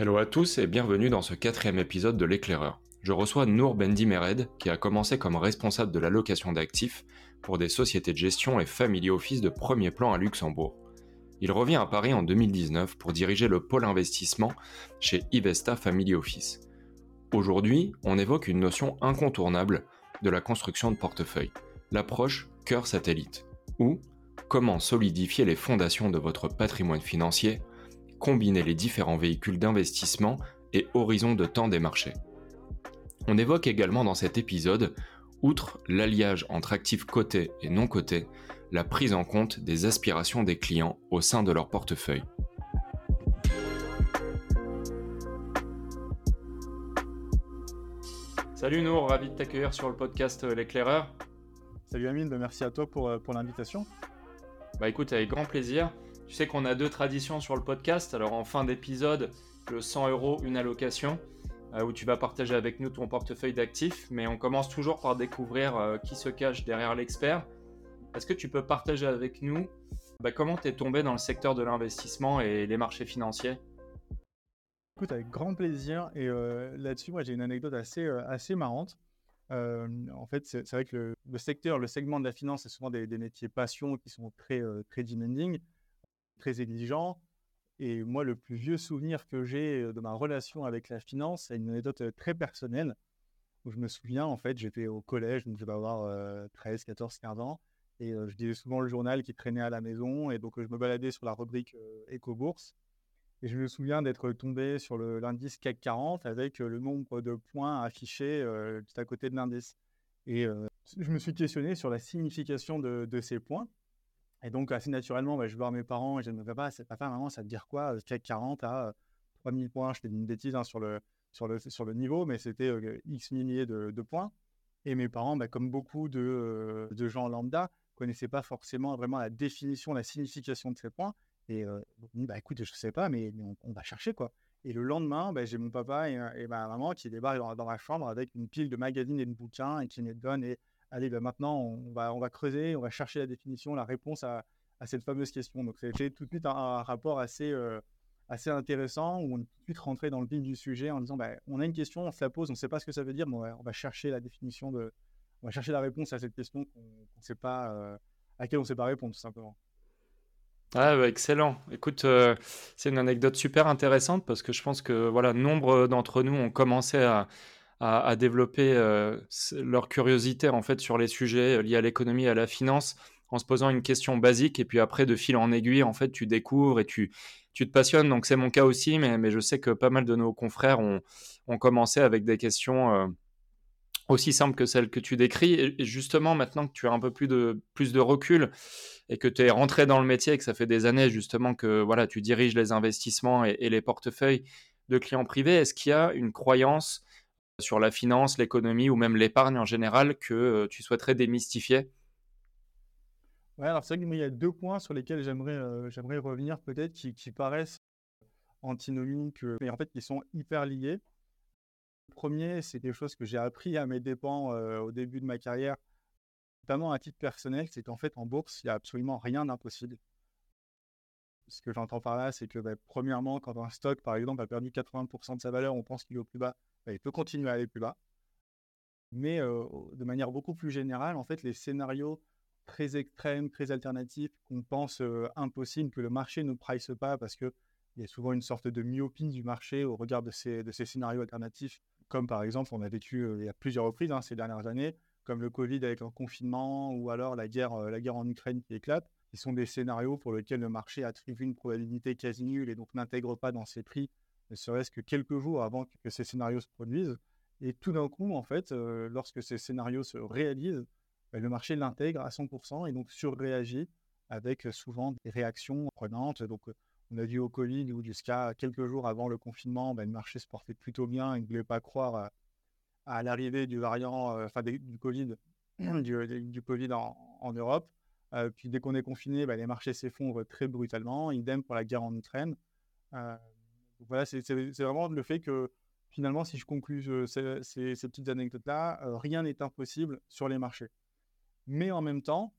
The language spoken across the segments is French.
Hello à tous et bienvenue dans ce quatrième épisode de l'éclaireur. Je reçois Nour Bendi Mered qui a commencé comme responsable de l'allocation d'actifs pour des sociétés de gestion et family office de premier plan à Luxembourg. Il revient à Paris en 2019 pour diriger le pôle investissement chez Ivesta Family Office. Aujourd'hui, on évoque une notion incontournable de la construction de portefeuille, l'approche cœur satellite, ou comment solidifier les fondations de votre patrimoine financier, combiner les différents véhicules d'investissement et horizons de temps des marchés. On évoque également dans cet épisode, outre l'alliage entre actifs cotés et non cotés, la prise en compte des aspirations des clients au sein de leur portefeuille. Salut Nour, ravi de t'accueillir sur le podcast euh, L'éclaireur. Salut Amine, ben, merci à toi pour, euh, pour l'invitation. Bah écoute, avec grand plaisir. Tu sais qu'on a deux traditions sur le podcast. Alors en fin d'épisode, le 100 euros, une allocation, euh, où tu vas partager avec nous ton portefeuille d'actifs. Mais on commence toujours par découvrir qui se cache derrière l'expert. Est-ce que tu peux partager avec nous bah, comment tu es tombé dans le secteur de l'investissement et les marchés financiers? Écoute, avec grand plaisir. Et euh, là-dessus, moi, j'ai une anecdote assez, euh, assez marrante. Euh, en fait, c'est vrai que le, secteur, le segment de la finance, c'est souvent des, métiers passion qui sont très, très demanding, très exigeants. Et moi, le plus vieux souvenir que j'ai de ma relation avec la finance, c'est une anecdote très personnelle. Où je me souviens, en fait, j'étais au collège, donc je vais avoir 13, 14, 15 ans. Et je disais souvent le journal qui traînait à la maison. Et donc, je me baladais sur la rubrique éco-bourse. Et je me souviens d'être tombé sur l'indice CAC 40 avec le nombre de points affichés juste à côté de l'indice. Et je me suis questionné sur la signification de, ces points. Et donc, assez naturellement, bah, je vais voir mes parents et je dis, papa, papa, maman, ça te dire quoi CAC 40 à 3000 points? Je fais une bêtise hein, sur, le, sur, le, sur le niveau, mais c'était X milliers de, points. Et mes parents, bah, comme beaucoup de, gens lambda, connaissaient pas forcément vraiment la définition, la signification de ces points. Et bah, écoute, je sais pas, mais, on, va chercher quoi. Et le lendemain, bah, j'ai mon papa et, ma maman qui débarquent dans, dans, ma chambre avec une pile de magazines et de bouquins et qui me donnent allez, bah, maintenant on va, creuser, on va chercher la définition, la réponse à, cette fameuse question. Donc c'était tout de suite un, rapport assez, assez intéressant où on est tout de suite rentré dans le vif du sujet en disant bah, on a une question, on se la pose, on ne sait pas ce que ça veut dire, mais on va, chercher la définition de, on va chercher la réponse à cette question qu'on ne sait pas, à laquelle on ne sait pas répondre tout simplement. Ah, bah, excellent. Écoute, euh, c'est une anecdote super intéressante parce que je pense que voilà, nombre d'entre nous ont commencé à, à, développer euh, leur curiosité en fait sur les sujets euh, liés à l'économie et à la finance en se posant une question basique. Et puis après de fil en aiguille en fait tu découvres et tu, tu te passionnes. Donc c'est mon cas aussi mais, mais je sais que pas mal de nos confrères ont, ont commencé avec des questions aussi simples que celles que tu décris. Et justement maintenant que tu as un peu plus de, plus de recul et que tu es rentré dans le métier et que ça fait des années justement que voilà, tu diriges les investissements et, les portefeuilles de clients privés, est-ce qu'il y a une croyance sur la finance, l'économie ou même l'épargne en général que euh, tu souhaiterais démystifier? Ouais, alors c'est vrai qu'il y a deux points sur lesquels j'aimerais euh, j'aimerais revenir peut-être qui, paraissent antinomiques, euh, mais en fait qui sont hyper liés. Le premier, c'est des choses que j'ai appris à mes dépens au début de ma carrière notamment à titre personnel, c'est qu'en fait, en bourse, il n'y a absolument rien d'impossible. Ce que j'entends par là, c'est que, bah, premièrement, quand un stock, par exemple, a perdu 80% de sa valeur, on pense qu'il est au plus bas, il peut continuer à aller plus bas. Mais de manière beaucoup plus générale, en fait, les scénarios très extrêmes, très alternatifs, qu'on pense impossibles, que le marché ne price pas parce qu'il y a souvent une sorte de myopie du marché au regard de ces, scénarios alternatifs, comme par exemple, on a vécu il y a plusieurs reprises hein, ces dernières années, comme le Covid avec un confinement ou alors la guerre, euh, la guerre en Ukraine qui éclate, qui sont des scénarios pour lesquels le marché attribue une probabilité quasi nulle et donc n'intègre pas dans ses prix, ne serait-ce que quelques jours avant que ces scénarios se produisent. Et tout d'un coup, en fait, euh, lorsque ces scénarios se réalisent, ben, le marché l'intègre à 100% et donc surréagit avec souvent des réactions prenantes. Donc, on a vu au Covid où jusqu'à quelques jours avant le confinement, ben, le marché se portait plutôt bien et ne voulait pas croire à, l'arrivée du variant, euh, enfin du Covid, du, Covid en, Europe. Euh, puis dès qu'on est confiné, bah, les marchés s'effondrent très brutalement. Idem pour la guerre en Ukraine. Euh, voilà, c'est vraiment le fait que finalement, si je conclus ces, petites anecdotes-là, rien n'est impossible sur les marchés. Mais en même temps,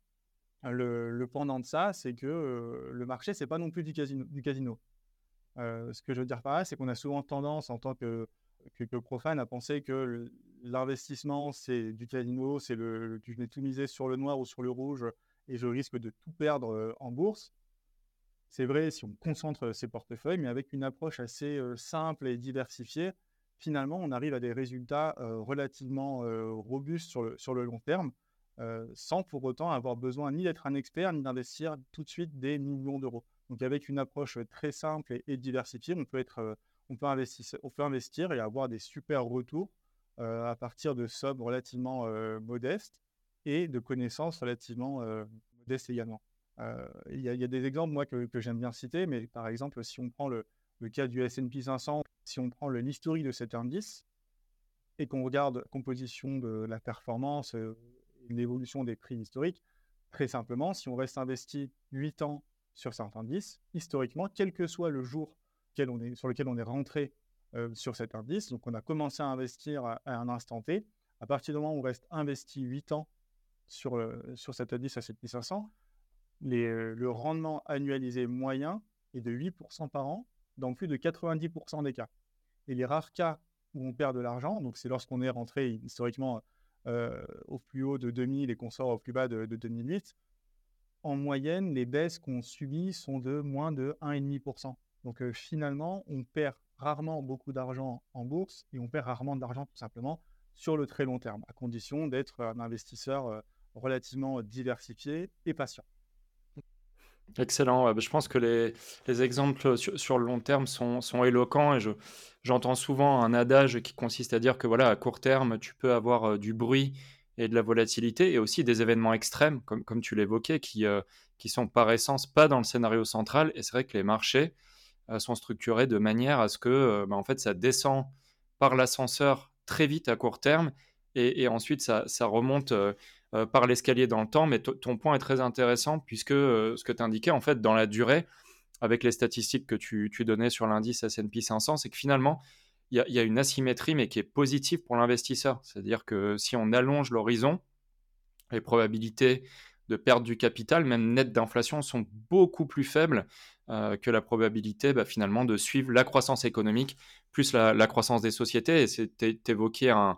le, pendant de ça, c'est que le marché, c'est pas non plus du casino. Casino. ce que je veux dire par là, c'est qu'on a souvent tendance, en tant que, que, profane, à penser que l'investissement, c'est du casino, c'est le, je vais tout miser sur le noir ou sur le rouge et je risque de tout perdre en bourse. C'est vrai si on concentre ses portefeuilles, mais avec une approche assez simple et diversifiée, finalement, on arrive à des résultats relativement robustes sur le, long terme, sans pour autant avoir besoin ni d'être un expert, ni d'investir tout de suite des millions d'euros. Donc avec une approche très simple et, diversifiée, on peut, être, on, peut investir, on peut investir et avoir des super retours à partir de sommes relativement modestes et de connaissances relativement modestes également. Il y, a des exemples, moi, que, j'aime bien citer, mais par exemple, si on prend le, cas du S&P 500, si on prend l'historique de cet indice et qu'on regarde composition de la performance, l'évolution des prix historiques, très simplement, si on reste investi 8 ans sur cet indice, historiquement, quel que soit le jour sur lequel on est rentré sur cet indice, donc on a commencé à investir à, un instant T, à partir du moment où on reste investi 8 ans sur, sur cet indice à 7500, les, le rendement annualisé moyen est de 8% par an dans plus de 90% des cas. Et les rares cas où on perd de l'argent, donc c'est lorsqu'on est rentré historiquement euh, au plus haut de 2000 et qu'on sort au plus bas de, 2008, en moyenne, les baisses qu'on subit sont de moins de 1,5%. Donc euh, finalement, on perd rarement beaucoup d'argent en bourse et on perd rarement d'argent tout simplement sur le très long terme, à condition d'être un investisseur euh, relativement diversifié et patient. Excellent. Bah, je pense que les, exemples sur, le long terme sont, éloquents et j'entends souvent un adage qui consiste à dire que voilà, à court terme, tu peux avoir euh, du bruit et de la volatilité et aussi des événements extrêmes, comme, comme tu l'évoquais, qui, euh, qui sont par essence pas dans le scénario central. Et c'est vrai que les marchés euh, sont structurés de manière à ce que bah, en fait, ça descend par l'ascenseur très vite à court terme et, ensuite ça, ça remonte euh, par l'escalier dans le temps, mais ton point est très intéressant puisque euh, ce que tu indiquais, en fait, dans la durée, avec les statistiques que tu, donnais sur l'indice S&P 500, c'est que finalement, il y, a une asymétrie, mais qui est positive pour l'investisseur. C'est-à-dire que si on allonge l'horizon, les probabilités de perdre du capital, même net d'inflation, sont beaucoup plus faibles euh, que la probabilité bah, finalement de suivre la croissance économique plus la, la croissance des sociétés. Et c'est évoqué un,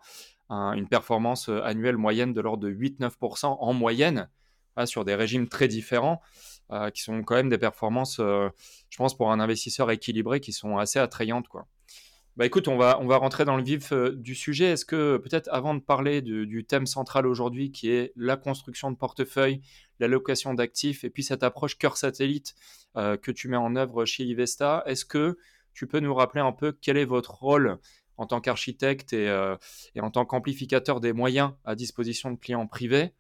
une performance euh, annuelle moyenne de l'ordre de 8-9% en moyenne sur des régimes très différents, euh, qui sont quand même des performances, euh, je pense, pour un investisseur équilibré, qui sont assez attrayantes. Quoi. Bah écoute, on va, on va rentrer dans le vif du sujet. Est-ce que peut-être avant de parler du thème central aujourd'hui, qui est la construction de portefeuille, l'allocation d'actifs, et puis cette approche cœur satellite que tu mets en œuvre chez Ivesta, est-ce que tu peux nous rappeler un peu quel est votre rôle en tant qu'architecte euh, et, en tant qu'amplificateur des moyens à disposition de clients privés.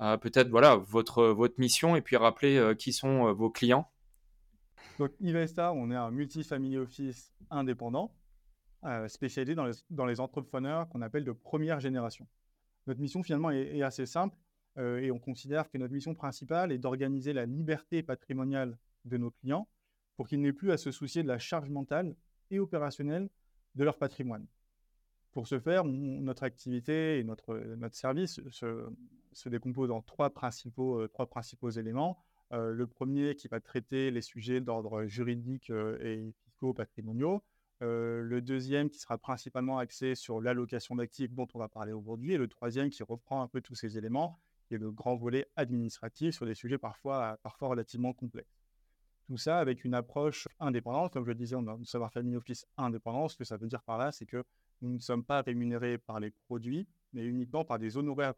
Euh, peut-être voilà votre, votre mission et puis rappeler euh, qui sont vos clients. Donc Ivesta, on est un multifamily office indépendant spécialisé dans les, dans les entrepreneurs qu'on appelle de première génération. Notre mission finalement est, assez simple et on considère que notre mission principale est d'organiser la liberté patrimoniale de nos clients pour qu'ils n'aient plus à se soucier de la charge mentale et opérationnelle de leur patrimoine. Pour ce faire, notre activité et notre, notre service se, se décompose en trois principaux, euh, trois principaux éléments. Euh, le premier qui va traiter les sujets d'ordre juridique euh, et fiscaux patrimoniaux. le deuxième qui sera principalement axé sur l'allocation d'actifs dont on va parler aujourd'hui. Et le troisième qui reprend un peu tous ces éléments, qui est le grand volet administratif sur des sujets parfois, parfois relativement complexes. Tout ça avec une approche indépendante. Comme je le disais, on a un savoir family office indépendant. Ce que ça veut dire par là, c'est que nous ne sommes pas rémunérés par les produits, mais uniquement par des honoraires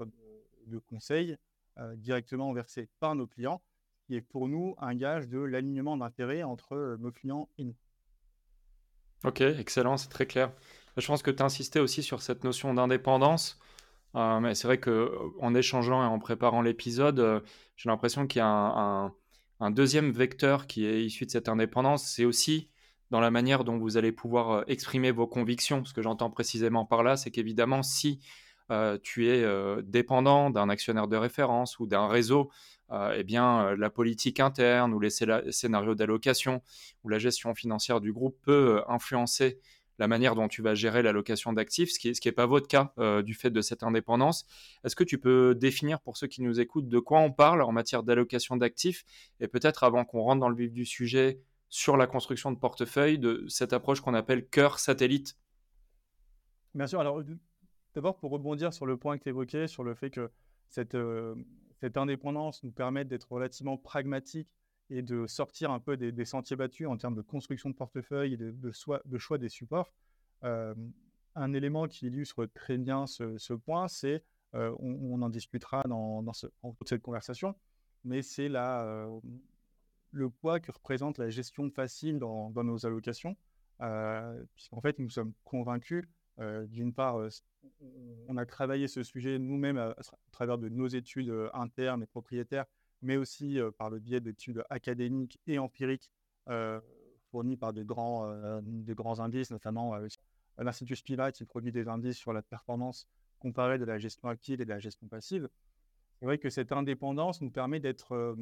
de conseil euh, directement versés par nos clients, qui est pour nous un gage de l'alignement d'intérêts entre euh, nos clients et nous. Ok, excellent, c'est très clair. Je pense que tu insisté aussi sur cette notion d'indépendance. Euh, mais c'est vrai qu'en échangeant et en préparant l'épisode, j'ai l'impression qu'il y a un deuxième vecteur qui est issu de cette indépendance, c'est aussi dans la manière dont vous allez pouvoir euh, exprimer vos convictions. Ce que j'entends précisément par là, c'est qu'évidemment, si euh, tu es euh, dépendant d'un actionnaire de référence ou d'un réseau, eh bien, la politique interne ou les scénarios d'allocation ou la gestion financière du groupe peut influencer la manière dont tu vas gérer l'allocation d'actifs, ce qui n'est est pas votre cas euh, du fait de cette indépendance. Est-ce que tu peux définir pour ceux qui nous écoutent de quoi on parle en matière d'allocation d'actifs et peut-être avant qu'on rentre dans le vif du sujet, sur la construction de portefeuille de cette approche qu'on appelle cœur satellite? Bien sûr. Alors, d'abord, pour rebondir sur le point que tu évoquais, sur le fait que cette, cette indépendance nous permet d'être relativement pragmatique et de sortir un peu des, sentiers battus en termes de construction de portefeuille et de, choix des supports. un élément qui illustre très bien ce, point, c'est, on, en discutera dans, dans, ce, cette conversation, mais c'est la, le poids que représente la gestion facile dans, nos allocations, puisqu'en fait, nous sommes convaincus, d'une part, on a travaillé ce sujet nous-mêmes à, travers de nos études internes et propriétaires, mais aussi par le biais d'études académiques et empiriques fournies par des grands, grands indices, notamment l'Institut Spiva qui produit des indices sur la performance comparée de la gestion active et de la gestion passive. C'est vrai que cette indépendance nous permet d'être,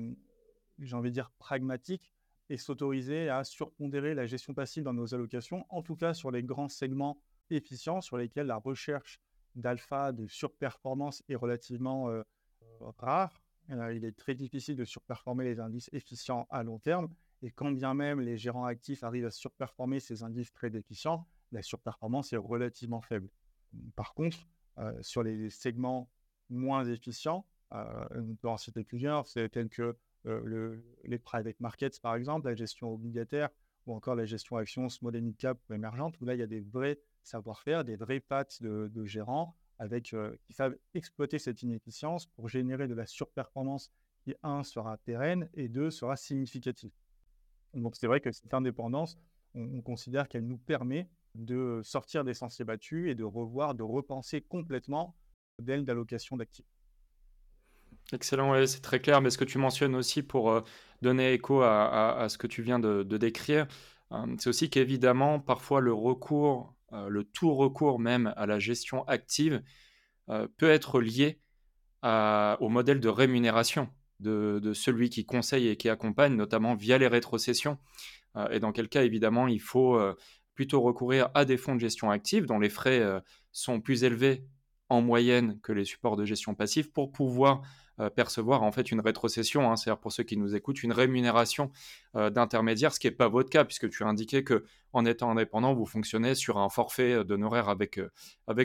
j'ai envie de dire, pragmatique et s'autoriser à surpondérer la gestion passive dans nos allocations, en tout cas sur les grands segments efficients sur lesquels la recherche d'alpha, de surperformance est relativement rare. Il est très difficile de surperformer les indices efficients à long terme. Et quand bien même les gérants actifs arrivent à surperformer ces indices très efficients, la surperformance est relativement faible. Par contre, sur les segments moins efficients, on peut en citer plusieurs, c'est tel que le, les private markets, par exemple, la gestion obligataire ou encore la gestion actions small and cap ou émergente, où là, il y a des vrais savoir-faire, des vraies pattes de, gérants avec, qui savent exploiter cette inefficience pour générer de la surperformance qui, un, sera pérenne et deux, sera significative. Donc, c'est vrai que cette indépendance, on, considère qu'elle nous permet de sortir des sentiers battus et de revoir, de repenser complètement le modèle d'allocation d'actifs. Excellent, c'est très clair. Mais ce que tu mentionnes aussi pour donner écho à, ce que tu viens de, décrire, c'est aussi qu'évidemment, parfois le recours, le tout recours même à la gestion active peut être lié au modèle de rémunération de, celui qui conseille et qui accompagne, notamment via les rétrocessions. et dans quel cas, évidemment, il faut plutôt recourir à des fonds de gestion active dont les frais sont plus élevés en moyenne que les supports de gestion passive pour pouvoir euh, percevoir en fait une rétrocession, hein, c'est-à-dire pour ceux qui nous écoutent, une rémunération euh, d'intermédiaire, ce qui n'est pas votre cas puisque tu as indiqué que en étant indépendant, vous fonctionnez sur un forfait euh, d'honoraires avec,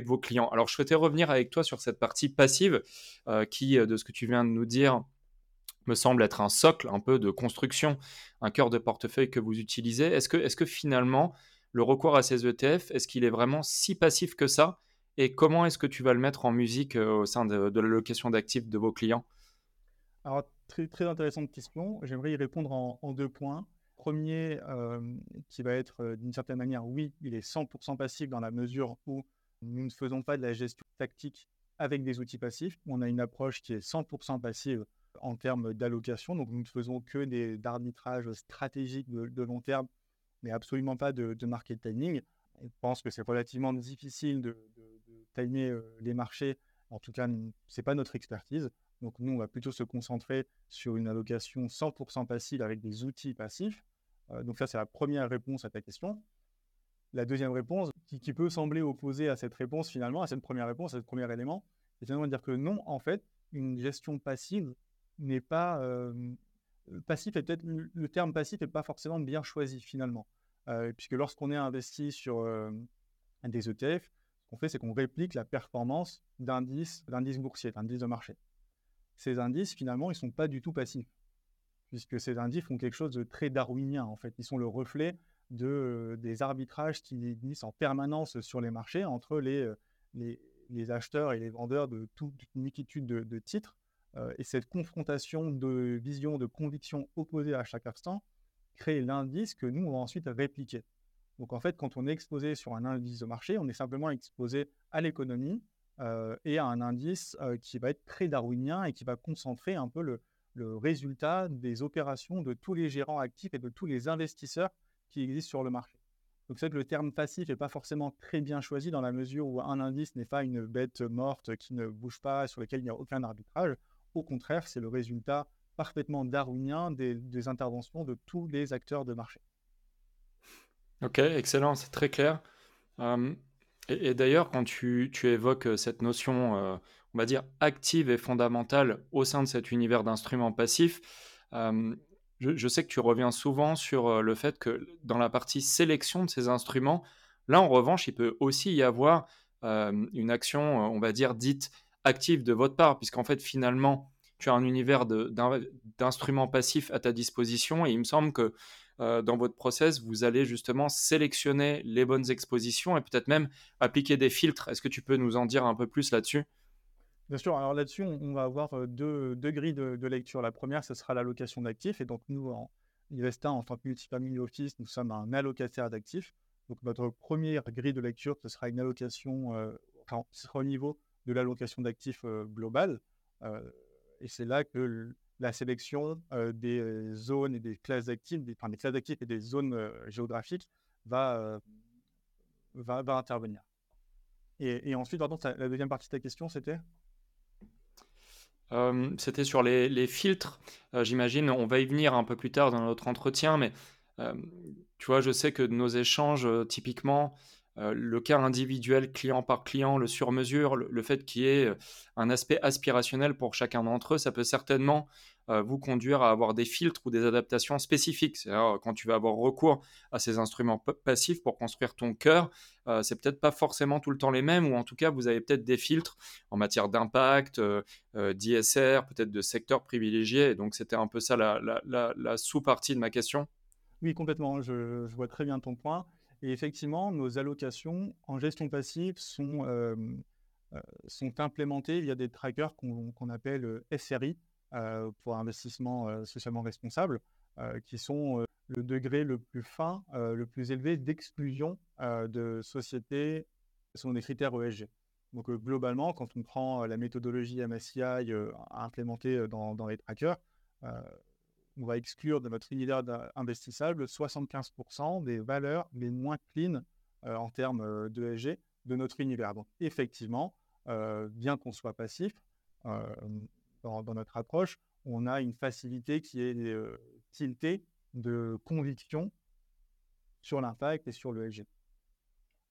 vos clients. Alors je souhaitais revenir avec toi sur cette partie passive qui, de ce que tu viens de nous dire, me semble être un socle un peu de construction, un cœur de portefeuille que vous utilisez. Est-ce que, que finalement, le recours à ces ETF, est-ce qu'il est vraiment si passif que ça? Et comment est-ce que tu vas le mettre en musique au sein de, de l'allocation d'actifs de vos clients? Alors, très, très intéressante question. J'aimerais y répondre en, deux points. Premier, qui va être d'une certaine manière, oui, il est 100% passif dans la mesure où nous ne faisons pas de la gestion tactique avec des outils passifs. On a une approche qui est 100% passive en termes d'allocation. Donc, nous ne faisons que des arbitrages stratégiques de, long terme, mais absolument pas de, de market timing. On pense que c'est relativement difficile de, timer les marchés. En tout cas, ce n'est pas notre expertise. Donc, nous, on va plutôt se concentrer sur une allocation 100% passive avec des outils passifs. donc, ça, c'est la première réponse à ta question. La deuxième réponse, qui, peut sembler opposée à cette réponse, finalement, à cette première réponse, à ce premier élément, c'est finalement de dire que non, en fait, une gestion passive n'est pas. passif est peut-être. Le terme passif n'est pas forcément bien choisi, finalement. puisque lorsqu'on est investi sur des ETF, qu'on fait, c'est qu'on réplique la performance d'indices, boursiers, d'indices de marché. Ces indices, finalement, ils ne sont pas du tout passifs, puisque ces indices font quelque chose de très darwinien, en fait. Ils sont le reflet de, euh, des arbitrages qui existent en permanence sur les marchés entre les, euh, les, acheteurs et les vendeurs de toute une multitude de, titres. Euh, et cette confrontation de vision, de conviction opposées à chaque instant crée l'indice que nous, on va ensuite répliquer. Donc en fait, quand on est exposé sur un indice de marché, on est simplement exposé à l'économie euh, et à un indice euh, qui va être très darwinien et qui va concentrer un peu le, résultat des opérations de tous les gérants actifs et de tous les investisseurs qui existent sur le marché. Donc c'est que le terme passif n'est pas forcément très bien choisi dans la mesure où un indice n'est pas une bête morte qui ne bouge pas, sur laquelle il n'y a aucun arbitrage. Au contraire, c'est le résultat parfaitement darwinien des interventions de tous les acteurs de marché. Ok, excellent, c'est très clair. et, d'ailleurs, quand tu, évoques cette notion, on va dire, active et fondamentale au sein de cet univers d'instruments passifs, je, sais que tu reviens souvent sur le fait que dans la partie sélection de ces instruments, là en revanche, il peut aussi y avoir une action, on va dire, dite active de votre part, puisqu'en fait, finalement, tu as un univers d'instruments passifs à ta disposition et il me semble que dans votre process, vous allez justement sélectionner les bonnes expositions et peut-être même appliquer des filtres. Est-ce que tu peux nous en dire un peu plus là-dessus? Bien sûr, alors là-dessus, on, va avoir deux, grilles de, lecture. La première, ce sera l'allocation d'actifs. Et donc, nous, en Investa, en tant que multifamily office, nous sommes un allocataire d'actifs. Donc, notre première grille de lecture, ce sera une allocation, enfin, ce sera au niveau de l'allocation d'actifs globale. et c'est là que la sélection des zones et des classes d'actifs, des, enfin, des classes d'actifs et des zones géographiques va, intervenir. Et, ensuite, pardon, la deuxième partie de ta question, c'était? C'était sur les, filtres. J'imagine, on va y venir un peu plus tard dans notre entretien, mais tu vois, je sais que nos échanges, typiquement, le cas individuel, client par client, le sur-mesure, le, fait qu'il y ait un aspect aspirationnel pour chacun d'entre eux, ça peut certainement vous conduire à avoir des filtres ou des adaptations spécifiques. C'est-à-dire, quand tu vas avoir recours à ces instruments passifs pour construire ton cœur, c'est peut-être pas forcément tout le temps les mêmes, ou en tout cas, vous avez peut-être des filtres en matière d'impact, d'ISR, peut-être de secteur privilégié. Donc, c'était un peu ça la, sous-partie de ma question. Oui, complètement. Je, vois très bien ton point. Et effectivement, nos allocations en gestion passive sont, sont implémentées via des trackers qu'on appelle SRI, euh, pour investissement euh, socialement responsable, euh, qui sont le degré le plus fin, le plus élevé d'exclusion de sociétés selon des critères ESG. Donc globalement, quand on prend la méthodologie MSCI implémentée dans, dans, les trackers, on va exclure de notre univers investissable 75% des valeurs les moins clean en termes d'ESG de notre univers. Donc effectivement, bien qu'on soit passif, dans, notre approche, on a une facilité qui est euh, tiltée de conviction sur l'impact et sur le LG.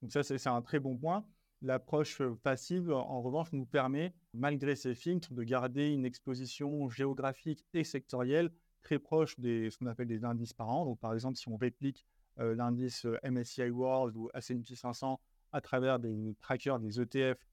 Donc ça, c'est un très bon point. L'approche euh, passive, en revanche, nous permet, malgré ces filtres, de garder une exposition géographique et sectorielle très proche des ce qu'on appelle des indices par an. Donc, par exemple, si on réplique euh, l'indice MSCI World ou S&P 500 à travers des trackers, des ETF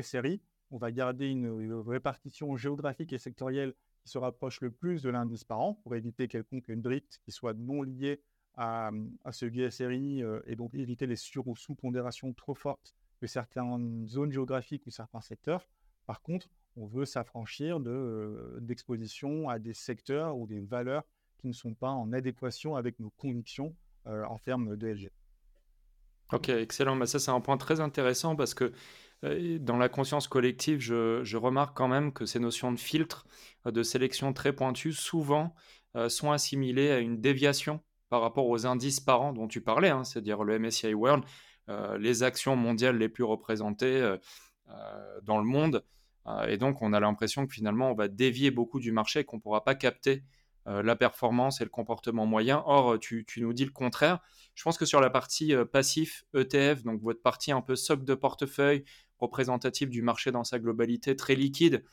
SRI, on va garder une, répartition géographique et sectorielle qui se rapproche le plus de l'indice par an pour éviter quelconque drift qui soit non lié à, ce GSRI euh, et donc éviter les sur- ou sous-pondérations trop fortes de certaines zones géographiques ou certains secteurs. Par contre, on veut s'affranchir de, d'exposition à des secteurs ou des valeurs qui ne sont pas en adéquation avec nos convictions en termes de LG. Ok, excellent. Bah, ça, c'est un point très intéressant parce que dans la conscience collective, je, remarque quand même que ces notions de filtre, de sélection très pointues, souvent sont assimilées à une déviation par rapport aux indices par an dont tu parlais, hein, c'est-à-dire le MSCI World, les actions mondiales les plus représentées dans le monde. Et donc, on a l'impression que finalement, on va dévier beaucoup du marché et qu'on ne pourra pas capter la performance et le comportement moyen. Or, tu, tu, nous dis le contraire. Je pense que sur la partie passif ETF, donc votre partie un peu socle de portefeuille, représentatif du marché dans sa globalité, très liquide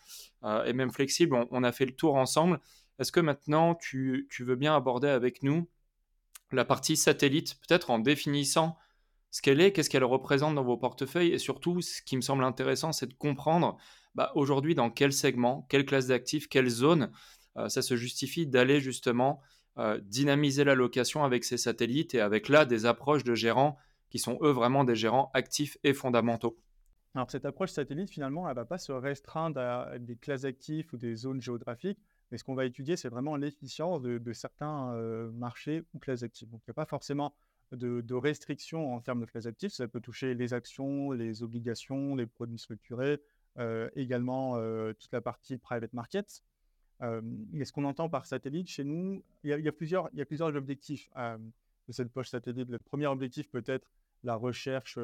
euh, et même flexible. On, a fait le tour ensemble. Est-ce que maintenant tu, veux bien aborder avec nous la partie satellite, peut-être en définissant ce qu'elle est, qu'est-ce qu'elle représente dans vos portefeuilles et surtout, ce qui me semble intéressant, c'est de comprendre bah, aujourd'hui dans quel segment, quelle classe d'actifs, quelle zone euh, ça se justifie d'aller justement euh, dynamiser la location avec ces satellites et avec là des approches de gérants qui sont eux vraiment des gérants actifs et fondamentaux. Alors, cette approche satellite, finalement, elle ne va pas se restreindre à des classes actifs ou des zones géographiques, mais ce qu'on va étudier, c'est vraiment l'efficience de, certains euh, marchés ou classes actives. Donc, il n'y a pas forcément de, restrictions en termes de classes actives. Ça peut toucher les actions, les obligations, les produits structurés, euh, également euh, toute la partie private markets. et ce qu'on entend par satellite chez nous, il y a, plusieurs, objectifs de cette poche satellite. Le premier objectif peut être la recherche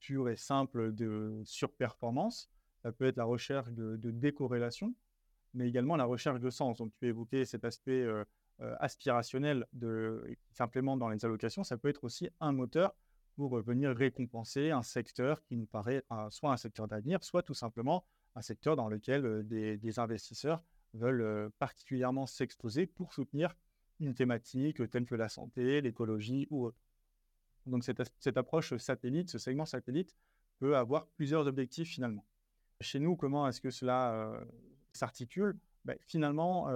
pure et simple de surperformance. Ça peut être la recherche de, décorrélation, mais également la recherche de sens. Donc, tu évoquais cet aspect aspirationnel de, qui dans les allocations. Ça peut être aussi un moteur pour venir récompenser un secteur qui nous paraît soit un secteur d'avenir, soit tout simplement un secteur dans lequel des, investisseurs veulent particulièrement s'exposer pour soutenir une thématique telle que la santé, l'écologie ou autre. Donc cette, cette, approche satellite, ce segment satellite, peut avoir plusieurs objectifs finalement. Chez nous, comment est-ce que cela s'articule? Ben, Finalement,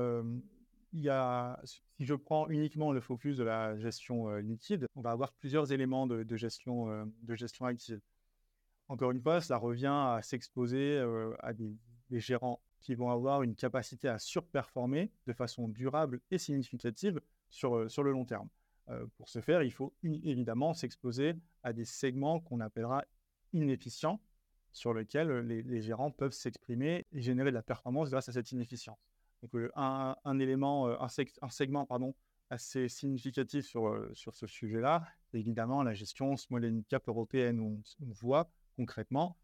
si je prends uniquement le focus de la gestion liquide, on va avoir plusieurs éléments de, gestion, gestion active. Encore une fois, cela revient à s'exposer à des, gérants qui vont avoir une capacité à surperformer de façon durable et significative sur, sur le long terme. pour ce faire, il faut évidemment s'exposer à des segments qu'on appellera inefficients, sur lesquels les, les gérants peuvent s'exprimer et générer de la performance grâce à cette inefficience. Donc, un, un, élément, un, un, segment pardon, assez significatif sur, sur ce sujet-là, évidemment la gestion small and cap européenne. Où on, voit concrètement,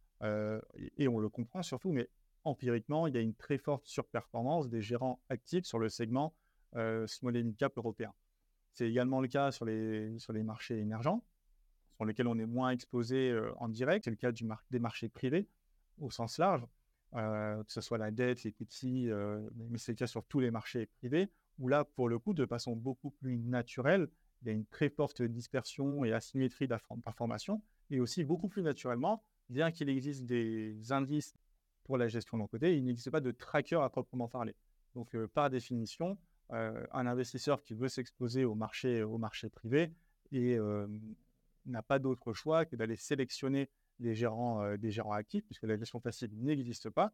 et, on le comprend surtout, mais empiriquement, il y a une très forte surperformance des gérants actifs sur le segment small and cap européen. C'est également le cas sur les, sur les marchés émergents, sur lesquels on est moins exposé en direct. C'est le cas des marchés privés au sens large. Euh, que ce soit la dette, les petits, euh, mais c'est le cas sur tous les marchés privés, où là, pour le coup, de façon beaucoup plus naturelle, il y a une très forte dispersion et asymétrie d'informations, et aussi beaucoup plus naturellement, bien qu'il existe des indices pour la gestion d'un côté, il n'existe pas de tracker à proprement parler. Donc, euh, par définition, un investisseur qui veut s'exposer au marché, au marché privé et n'a pas d'autre choix que d'aller sélectionner des gérants, euh, des gérants actifs, puisque la gestion passive n'existe pas.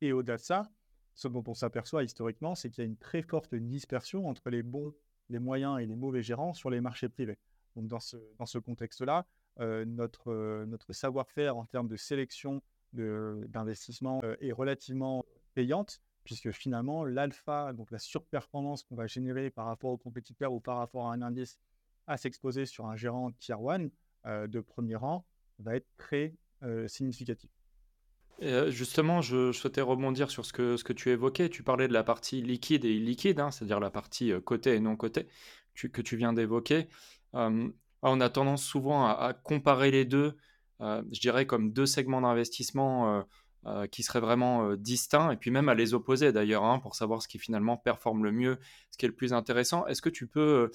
Et au-delà de ça, ce dont on s'aperçoit historiquement, c'est qu'il y a une très forte dispersion entre les bons, les moyens et les mauvais gérants sur les marchés privés. Donc dans ce, dans ce contexte-là, euh, notre, euh, notre savoir-faire en termes de sélection d'investissement est relativement payante, puisque finalement, l'alpha, donc la surperformance qu'on va générer par rapport aux compétiteurs ou par rapport à un indice, à s'exposer sur un gérant tier 1 de premier rang, va être très significatif. justement, je, souhaitais rebondir sur ce que, ce que tu évoquais. Tu parlais de la partie liquide et illiquide, hein, c'est-à-dire la partie côté et non côté que tu viens d'évoquer. on a tendance souvent à, comparer les deux, je dirais comme deux segments d'investissement qui seraient vraiment distincts, et puis même à les opposer d'ailleurs, hein, pour savoir ce qui finalement performe le mieux, ce qui est le plus intéressant. Est-ce que tu peux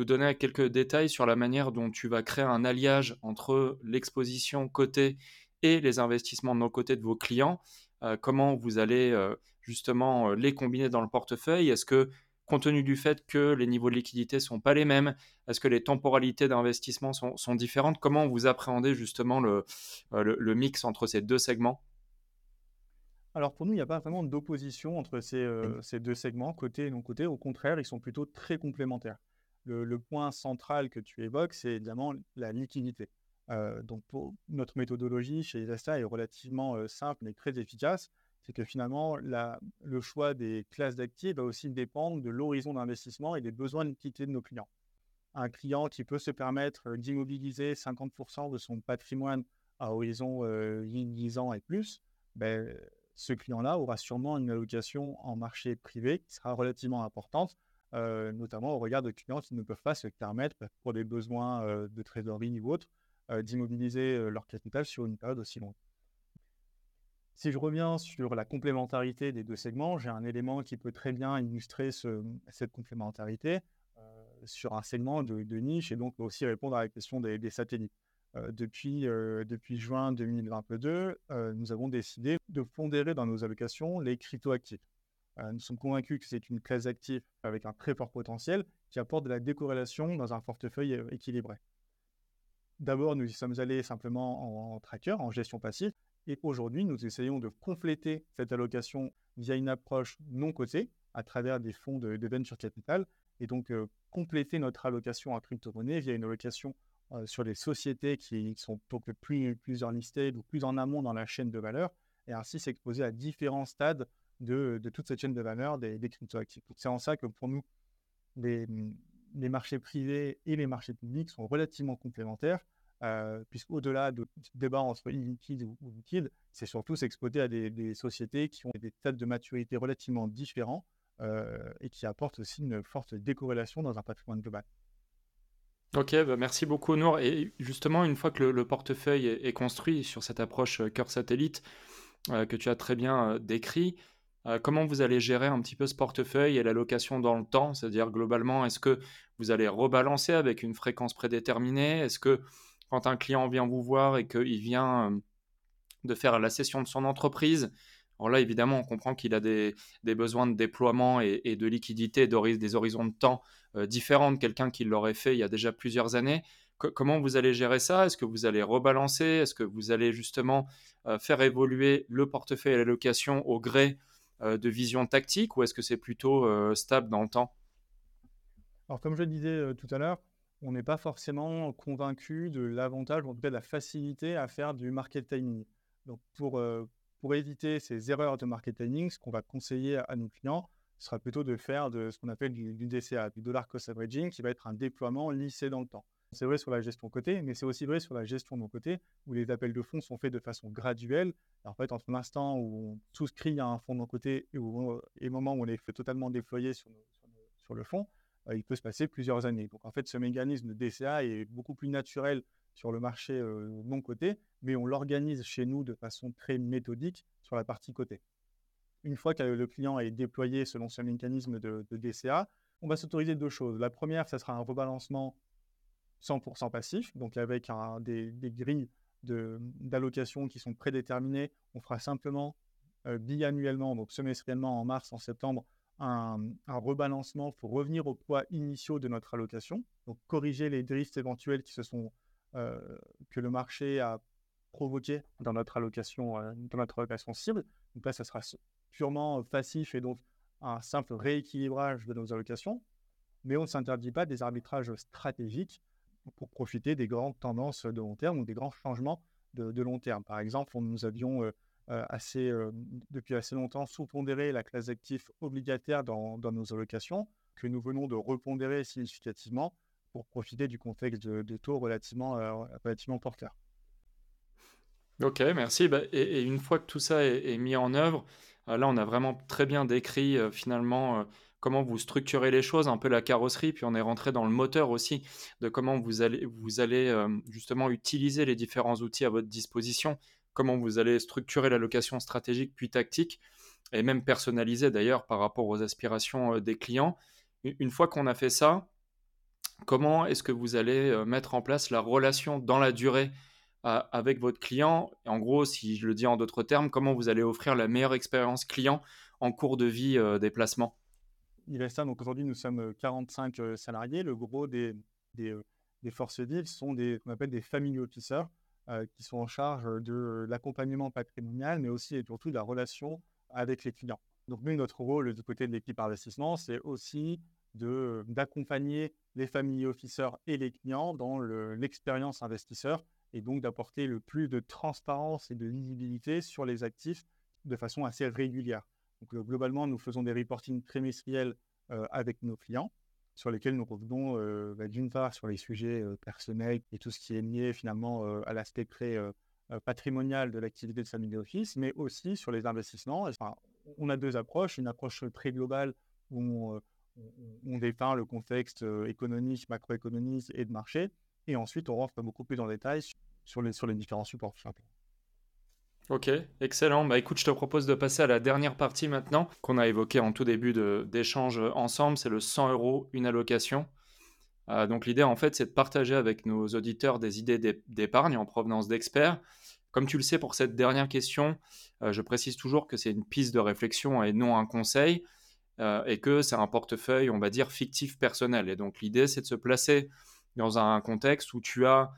nous donner quelques détails sur la manière dont tu vas créer un alliage entre l'exposition côté et les investissements de nos côtés de vos clients. Euh, comment vous allez euh, justement euh, les combiner dans le portefeuille? Est-ce que, compte tenu du fait que les niveaux de liquidité ne sont pas les mêmes, est-ce que les temporalités d'investissement sont, différentes? Comment vous appréhendez justement le, le, mix entre ces deux segments? Alors pour nous, il n'y a pas vraiment d'opposition entre ces, ces, deux segments, côté et non côté. Au contraire, ils sont plutôt très complémentaires le, point central que tu évoques, c'est évidemment la liquidité. Euh, donc, notre méthodologie chez Isasta est relativement euh, simple mais très efficace. C'est que finalement, le choix des classes d'actifs va aussi dépendre de l'horizon d'investissement et des besoins de liquidité de nos clients. Un client qui peut se permettre d'immobiliser 50% de son patrimoine à horizon 10 euh, ans et plus, ben, ce client-là aura sûrement une allocation en marché privé qui sera relativement importante euh, notamment au regard de clients qui ne peuvent pas se permettre, bah, pour des besoins euh, de trésorerie ou autre, euh, d'immobiliser leur capital sur une période aussi longue. Si je reviens sur la complémentarité des deux segments, j'ai un élément qui peut très bien illustrer cette complémentarité sur un segment de, niche et donc aussi répondre à la question des, satellites. depuis, depuis juin 2022, nous avons décidé de pondérer dans nos allocations les cryptoactifs. Euh, nous sommes convaincus que c'est une classe d'actifs avec un très fort potentiel qui apporte de la décorrélation dans un portefeuille euh, équilibré. D'abord, nous y sommes allés simplement en, tracker, en gestion passive, et aujourd'hui, nous essayons de compléter cette allocation via une approche non cotée à travers des fonds de, venture capital, et donc euh, compléter notre allocation en crypto-monnaie via une allocation sur les sociétés qui sont plus, plus en ou plus en amont dans la chaîne de valeur, et ainsi s'exposer à différents stades de, toute cette chaîne de valeur des, des cryptoactifs. C'est en ça que pour nous, les, marchés privés et les marchés publics sont relativement complémentaires, euh, puisqu'au-delà de débat entre illiquide ou, liquide, c'est surtout s'exposer à des, sociétés qui ont des stades de maturité relativement différents euh, et qui apportent aussi une forte décorrélation dans un patrimoine global. Ok, bah, merci beaucoup Nour. Et justement, une fois que le, portefeuille est, construit sur cette approche euh, cœur satellite que tu as très bien décrit, comment vous allez gérer un petit peu ce portefeuille et l'allocation dans le temps? C'est-à-dire globalement, est-ce que vous allez rebalancer avec une fréquence prédéterminée? Est-ce que quand un client vient vous voir et qu'il vient de faire la cession de son entreprise, alors là, évidemment, on comprend qu'il a des, besoins de déploiement et, de liquidité, des horizons de temps différents de quelqu'un qui l'aurait fait il y a déjà plusieurs années. comment vous allez gérer ça? Est-ce que vous allez rebalancer? Est-ce que vous allez justement faire évoluer le portefeuille et l'allocation au gré de vision tactique ou est-ce que c'est plutôt stable dans le temps? Alors, comme je le disais tout à l'heure, on n'est pas forcément convaincu de l'avantage, en tout cas de la facilité à faire du market timing. Donc, pour, pour éviter ces erreurs de market timing, ce qu'on va conseiller à, nos clients sera plutôt de faire de ce qu'on appelle du, DCA, du dollar cost averaging, qui va être un déploiement lissé dans le temps. C'est vrai sur la gestion côté, mais c'est aussi vrai sur la gestion de mon côté, où les appels de fonds sont faits de façon graduelle. en fait, entre l'instant où on souscrit à un fonds de mon côté et, le moment où on est totalement déployer sur, le fonds, euh, il peut se passer plusieurs années. Donc en fait, ce mécanisme de DCA est beaucoup plus naturel sur le marché euh, non coté, mais on l'organise chez nous de façon très méthodique sur la partie côté. Une fois que le client est déployé selon ce mécanisme de, DCA, on va s'autoriser deux choses. La première, ça sera un rebalancement 100% passif, donc avec des, grilles d'allocation qui sont prédéterminées. On fera simplement euh, biannuellement, donc semestriellement en mars, en septembre, un, rebalancement pour revenir aux poids initiaux de notre allocation, donc corriger les drifts éventuels qui se sont, euh, que le marché a provoqué dans notre allocation, euh, dans notre allocation cible. Donc là, ça sera purement passif et donc un simple rééquilibrage de nos allocations, mais on ne s'interdit pas des arbitrages stratégiques pour profiter des grandes tendances de long terme ou des grands changements de, long terme. Par exemple, nous avions euh, euh, assez, euh, depuis assez longtemps sous-pondéré la classe d'actifs obligataire dans, nos allocations, que nous venons de repondérer significativement pour profiter du contexte de, taux relativement, relativement porteurs. Ok, merci. Bah, et, une fois que tout ça est, mis en œuvre, là, on a vraiment très bien décrit finalement comment vous structurez les choses, un peu la carrosserie, puis on est rentré dans le moteur aussi de comment vous allez, euh, justement utiliser les différents outils à votre disposition, comment vous allez structurer l'allocation stratégique puis tactique, et même personnaliser d'ailleurs par rapport aux aspirations euh, des clients. Une fois qu'on a fait ça, comment est-ce que vous allez euh, mettre en place la relation dans la durée avec votre client? En gros, si je le dis en d'autres termes, comment vous allez offrir la meilleure expérience client en cours de vie des placements? Ça, donc aujourd'hui, nous sommes 45 euh, euh, salariés. Le gros des, euh, des forces vives sont des, qu'on appelle des family officers, qui sont en charge de l'accompagnement patrimonial, mais aussi et surtout de la relation avec les clients. Donc, nous, notre rôle du côté de l'équipe investissement, c'est aussi d'accompagner les family officers et les clients dans l'expérience investisseur et donc d'apporter le plus de transparence et de lisibilité sur les actifs de façon assez régulière. Donc, euh, globalement, nous faisons des reportings trimestriels euh, avec nos clients sur lesquels nous revenons euh, bah, d'une part sur les sujets personnels et tout ce qui est lié finalement à l'aspect très patrimonial de l'activité de Family Office, mais aussi sur les investissements. on a deux approches, une approche très globale où on, dépeint le contexte économique, macroéconomique et de marché, et ensuite on rentre beaucoup plus en détail sur les, différents supports. Ok, excellent. Bah écoute, je te propose de passer à la dernière partie maintenant qu'on a évoquée en tout début d'échange ensemble, c'est le 100 euros, une allocation. Euh, donc l'idée en fait, c'est de partager avec nos auditeurs des idées d'épargne en provenance d'experts. Comme tu le sais pour cette dernière question, euh, je précise toujours que c'est une piste de réflexion et non un conseil, euh, et que c'est un portefeuille, on va dire, fictif personnel. Et donc l'idée, c'est de se placer dans un contexte où tu as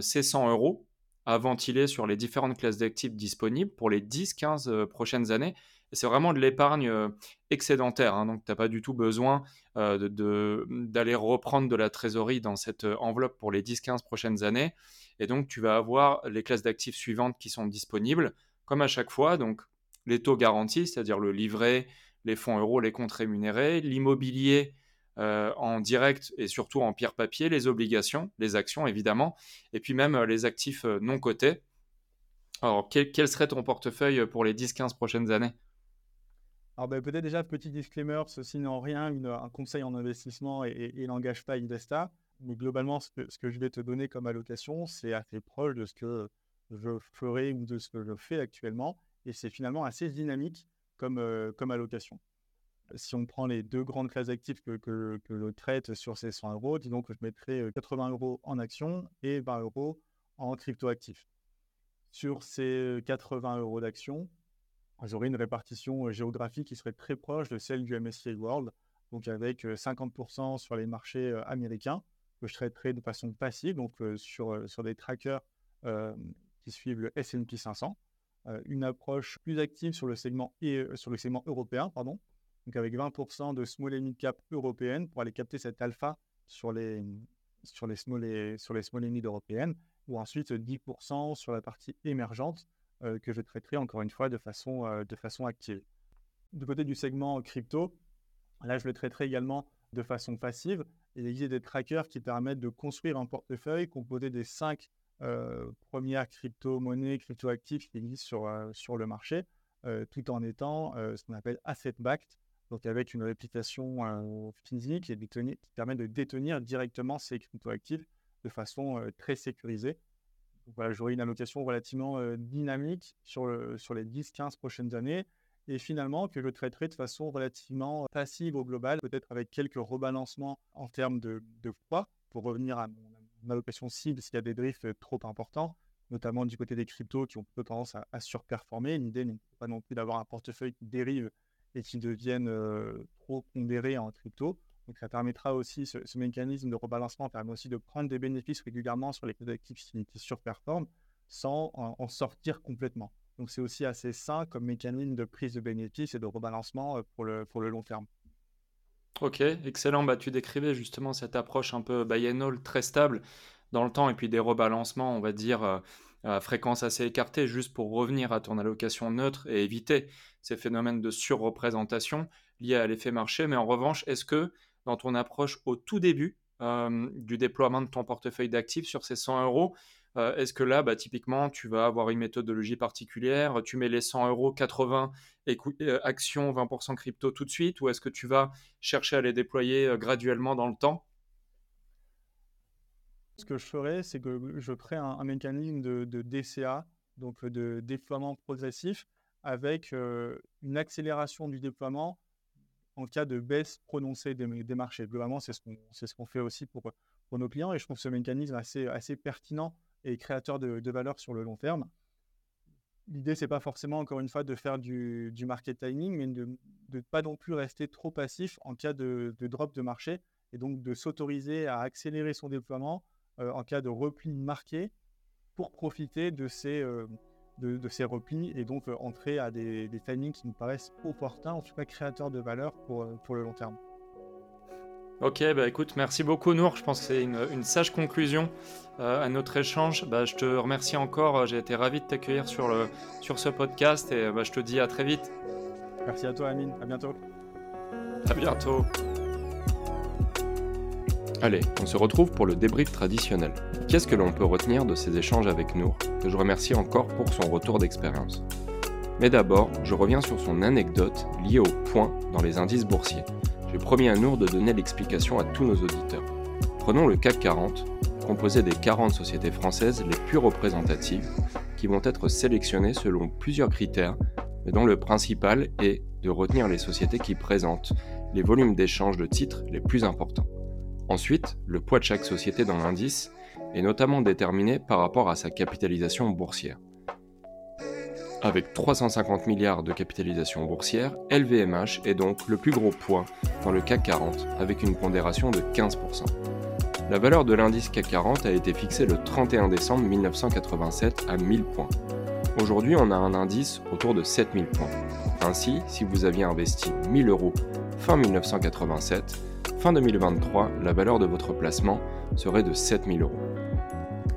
ces 100 euros à ventiler sur les différentes classes d'actifs disponibles pour les 10-15 euh, prochaines années. C'est vraiment de l'épargne euh, excédentaire, hein. donc tu n'as pas du tout besoin euh, d'aller reprendre de la trésorerie dans cette enveloppe pour les 10-15 prochaines années. Et donc tu vas avoir les classes d'actifs suivantes qui sont disponibles, comme à chaque fois, donc les taux garantis, c'est-à-dire le livret, les fonds euros, les comptes rémunérés, l'immobilier euh, en direct et surtout en pierre papier, les obligations, les actions évidemment, et puis même euh, les actifs euh, non cotés. Alors, quel, serait ton portefeuille pour les 10-15 prochaines années? Alors ben, peut-être déjà petit disclaimer, ceci n'est en rien un conseil en investissement et, et, n'engage pas Investa. Mais globalement, ce que, je vais te donner comme allocation, c'est assez proche de ce que je ferai ou de ce que je fais actuellement. Et c'est finalement assez dynamique comme, comme allocation. Si on prend les deux grandes classes d'actifs que, que, que, je traite sur ces 100 euros, disons que je mettrai 80 euros en actions et 20 euros en crypto-actifs. Sur ces 80 euros d'actions, j'aurai une répartition géographique qui serait très proche de celle du MSCI World, donc avec 50% sur les marchés américains, que je traiterai de façon passive, donc sur, sur des trackers qui suivent le S&P 500, une approche plus active sur le segment, et, sur le segment européen, pardon, donc avec 20% de small et mid cap européennes pour aller capter cet alpha sur les, sur les small et, sur les small et mid européennes, ou ensuite 10% sur la partie émergente que je traiterai encore une fois de façon, de façon active. Du côté du segment crypto, là je le traiterai également de façon passive. Il existe des trackers qui permettent de construire un portefeuille composé des cinq premières crypto-monnaies, crypto-actifs qui existent sur, sur le marché, tout en étant ce qu'on appelle asset-backed, donc avec une réplication physique et qui permet de détenir directement ces crypto-actifs de façon très sécurisée. voilà, j'aurai une allocation relativement dynamique sur, sur les 10-15 prochaines années et finalement que je traiterai de façon relativement passive au global, peut-être avec quelques rebalancements en termes de, de poids pour revenir à mon, allocation cible s'il y a des drifts trop importants, notamment du côté des cryptos qui ont plutôt tendance à, surperformer. L'idée n'est pas non plus d'avoir un portefeuille qui dérive et qui devienne trop pondéré en crypto. Donc ça permettra aussi, ce, mécanisme de rebalancement permet aussi de prendre des bénéfices régulièrement sur les actifs qui, surperforment sans en, sortir complètement. Donc c'est aussi assez sain comme mécanisme de prise de bénéfices et de rebalancement pour le, pour le long terme. Ok, excellent. Bah, tu décrivais justement cette approche un peu biennial, très stable dans le temps, et puis des rebalancements, on va dire, à fréquence assez écartée, juste pour revenir à ton allocation neutre et éviter ces phénomènes de surreprésentation liés à l'effet marché. Mais en revanche, est-ce que dans ton approche au tout début euh, du déploiement de ton portefeuille d'actifs sur ces 100 euros, euh, est-ce que là, bah, typiquement, tu vas avoir une méthodologie particulière Tu mets les 100 euros, 80 euh, actions, 20% crypto tout de suite Ou est-ce que tu vas chercher à les déployer graduellement dans le temps? Ce que je ferai, c'est que je ferai un, mécanisme de, DCA, donc de déploiement progressif, avec une accélération du déploiement en cas de baisse prononcée des, marchés. Globalement, c'est ce qu'on fait aussi pour, nos clients et je trouve ce mécanisme assez, assez pertinent et créateur de, valeur sur le long terme. L'idée, c'est pas forcément, encore une fois, de faire du, market timing, mais de ne pas non plus rester trop passif en cas de, drop de marché et donc de s'autoriser à accélérer son déploiement euh, en cas de repli marqué pour profiter de ces, euh, de, ces replis et donc euh, entrer à des, des, timings qui nous paraissent opportuns, en tout cas créateurs de valeur pour, pour le long terme. Ok, bah écoute, merci beaucoup Nour. Je pense que c'est une, sage conclusion à notre échange. Bah, je te remercie encore. J'ai été ravi de t'accueillir sur, le, sur ce podcast et bah, je te dis à très vite. Merci à toi Amine. À bientôt. À bientôt. Allez, on se retrouve pour le débrief traditionnel. Qu'est-ce que l'on peut retenir de ces échanges avec Nour, que je remercie encore pour son retour d'expérience Mais d'abord, je reviens sur son anecdote liée au point dans les indices boursiers. J'ai promis à Nour de donner l'explication à tous nos auditeurs. Prenons le CAC 40, composé des 40 sociétés françaises les plus représentatives, qui vont être sélectionnées selon plusieurs critères, mais dont le principal est de retenir les sociétés qui présentent les volumes d'échange de titres les plus importants. Ensuite, le poids de chaque société dans l'indice est notamment déterminé par rapport à sa capitalisation boursière. Avec 350 milliards de capitalisation boursière, LVMH est donc le plus gros poids dans le CAC 40 avec une pondération de 15%. La valeur de l'indice CAC 40 a été fixée le 31 décembre 1987 à 1000 points. Aujourd'hui, on a un indice autour de 7000 points. Ainsi, si vous aviez investi 1000 euros fin 1987, fin 2023, la valeur de votre placement serait de 7000 euros.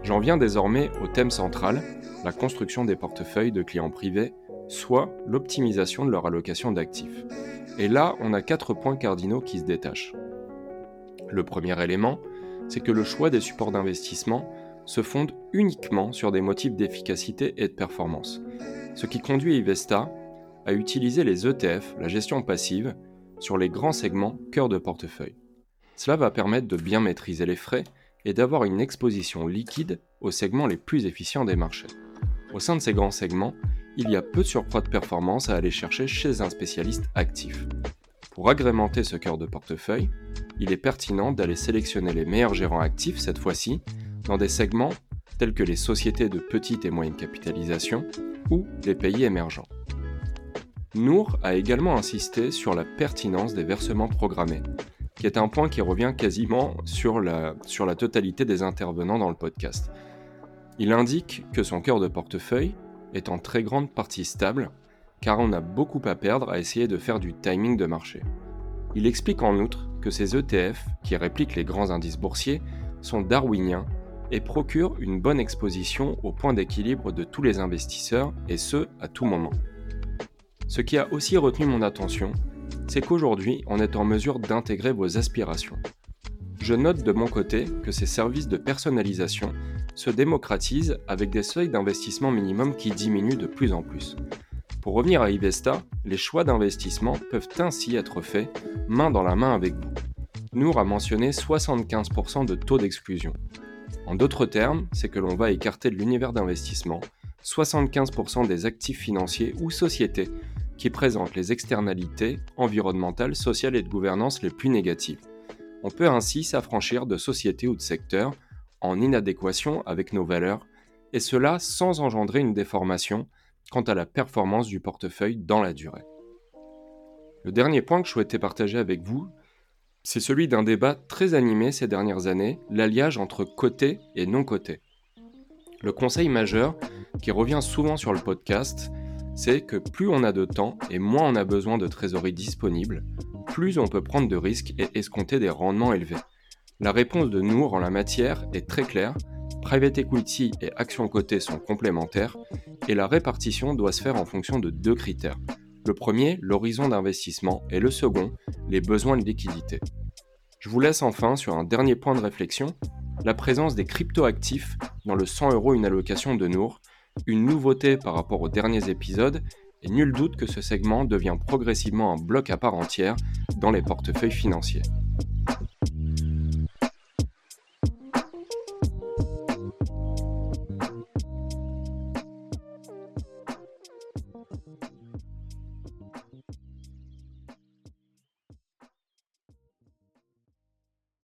J'en viens désormais au thème central, la construction des portefeuilles de clients privés, soit l'optimisation de leur allocation d'actifs. Et là, on a quatre points cardinaux qui se détachent. Le premier élément, c'est que le choix des supports d'investissement se fonde uniquement sur des motifs d'efficacité et de performance, ce qui conduit Ivesta à utiliser les ETF, la gestion passive, sur les grands segments cœur de portefeuille. Cela va permettre de bien maîtriser les frais et d'avoir une exposition liquide aux segments les plus efficients des marchés. Au sein de ces grands segments, il y a peu de surcroît de performance à aller chercher chez un spécialiste actif. Pour agrémenter ce cœur de portefeuille, il est pertinent d'aller sélectionner les meilleurs gérants actifs cette fois-ci dans des segments tels que les sociétés de petite et moyenne capitalisation ou les pays émergents. Nour a également insisté sur la pertinence des versements programmés, qui est un point qui revient quasiment sur la, sur la totalité des intervenants dans le podcast. Il indique que son cœur de portefeuille est en très grande partie stable car on a beaucoup à perdre à essayer de faire du timing de marché. Il explique en outre que ces ETF, qui répliquent les grands indices boursiers, sont darwiniens et procurent une bonne exposition au point d'équilibre de tous les investisseurs, et ce, à tout moment. Ce qui a aussi retenu mon attention, c'est qu'aujourd'hui, on est en mesure d'intégrer vos aspirations. Je note de mon côté que ces services de personnalisation se démocratisent avec des seuils d'investissement minimum qui diminuent de plus en plus. Pour revenir à Ivesta, les choix d'investissement peuvent ainsi être faits main dans la main avec vous. Nour a mentionné 75% de taux d'exclusion. En d'autres termes, c'est que l'on va écarter de l'univers d'investissement 75% des actifs financiers ou sociétés qui présentent les externalités environnementales, sociales et de gouvernance les plus négatives. On peut ainsi s'affranchir de sociétés ou de secteurs en inadéquation avec nos valeurs, et cela sans engendrer une déformation quant à la performance du portefeuille dans la durée. Le dernier point que je souhaitais partager avec vous, c'est celui d'un débat très animé ces dernières années, l'alliage entre côté et non côté. Le conseil majeur, qui revient souvent sur le podcast, c'est que plus on a de temps et moins on a besoin de trésorerie disponible, plus on peut prendre de risques et escompter des rendements élevés. La réponse de Nour en la matière est très claire, private equity et actions cotées sont complémentaires et la répartition doit se faire en fonction de deux critères. Le premier, l'horizon d'investissement, et le second, les besoins de liquidité. Je vous laisse enfin sur un dernier point de réflexion, la présence des cryptoactifs dans le 100 euros une allocation de Nour, une nouveauté par rapport aux derniers épisodes, et nul doute que ce segment devient progressivement un bloc à part entière dans les portefeuilles financiers.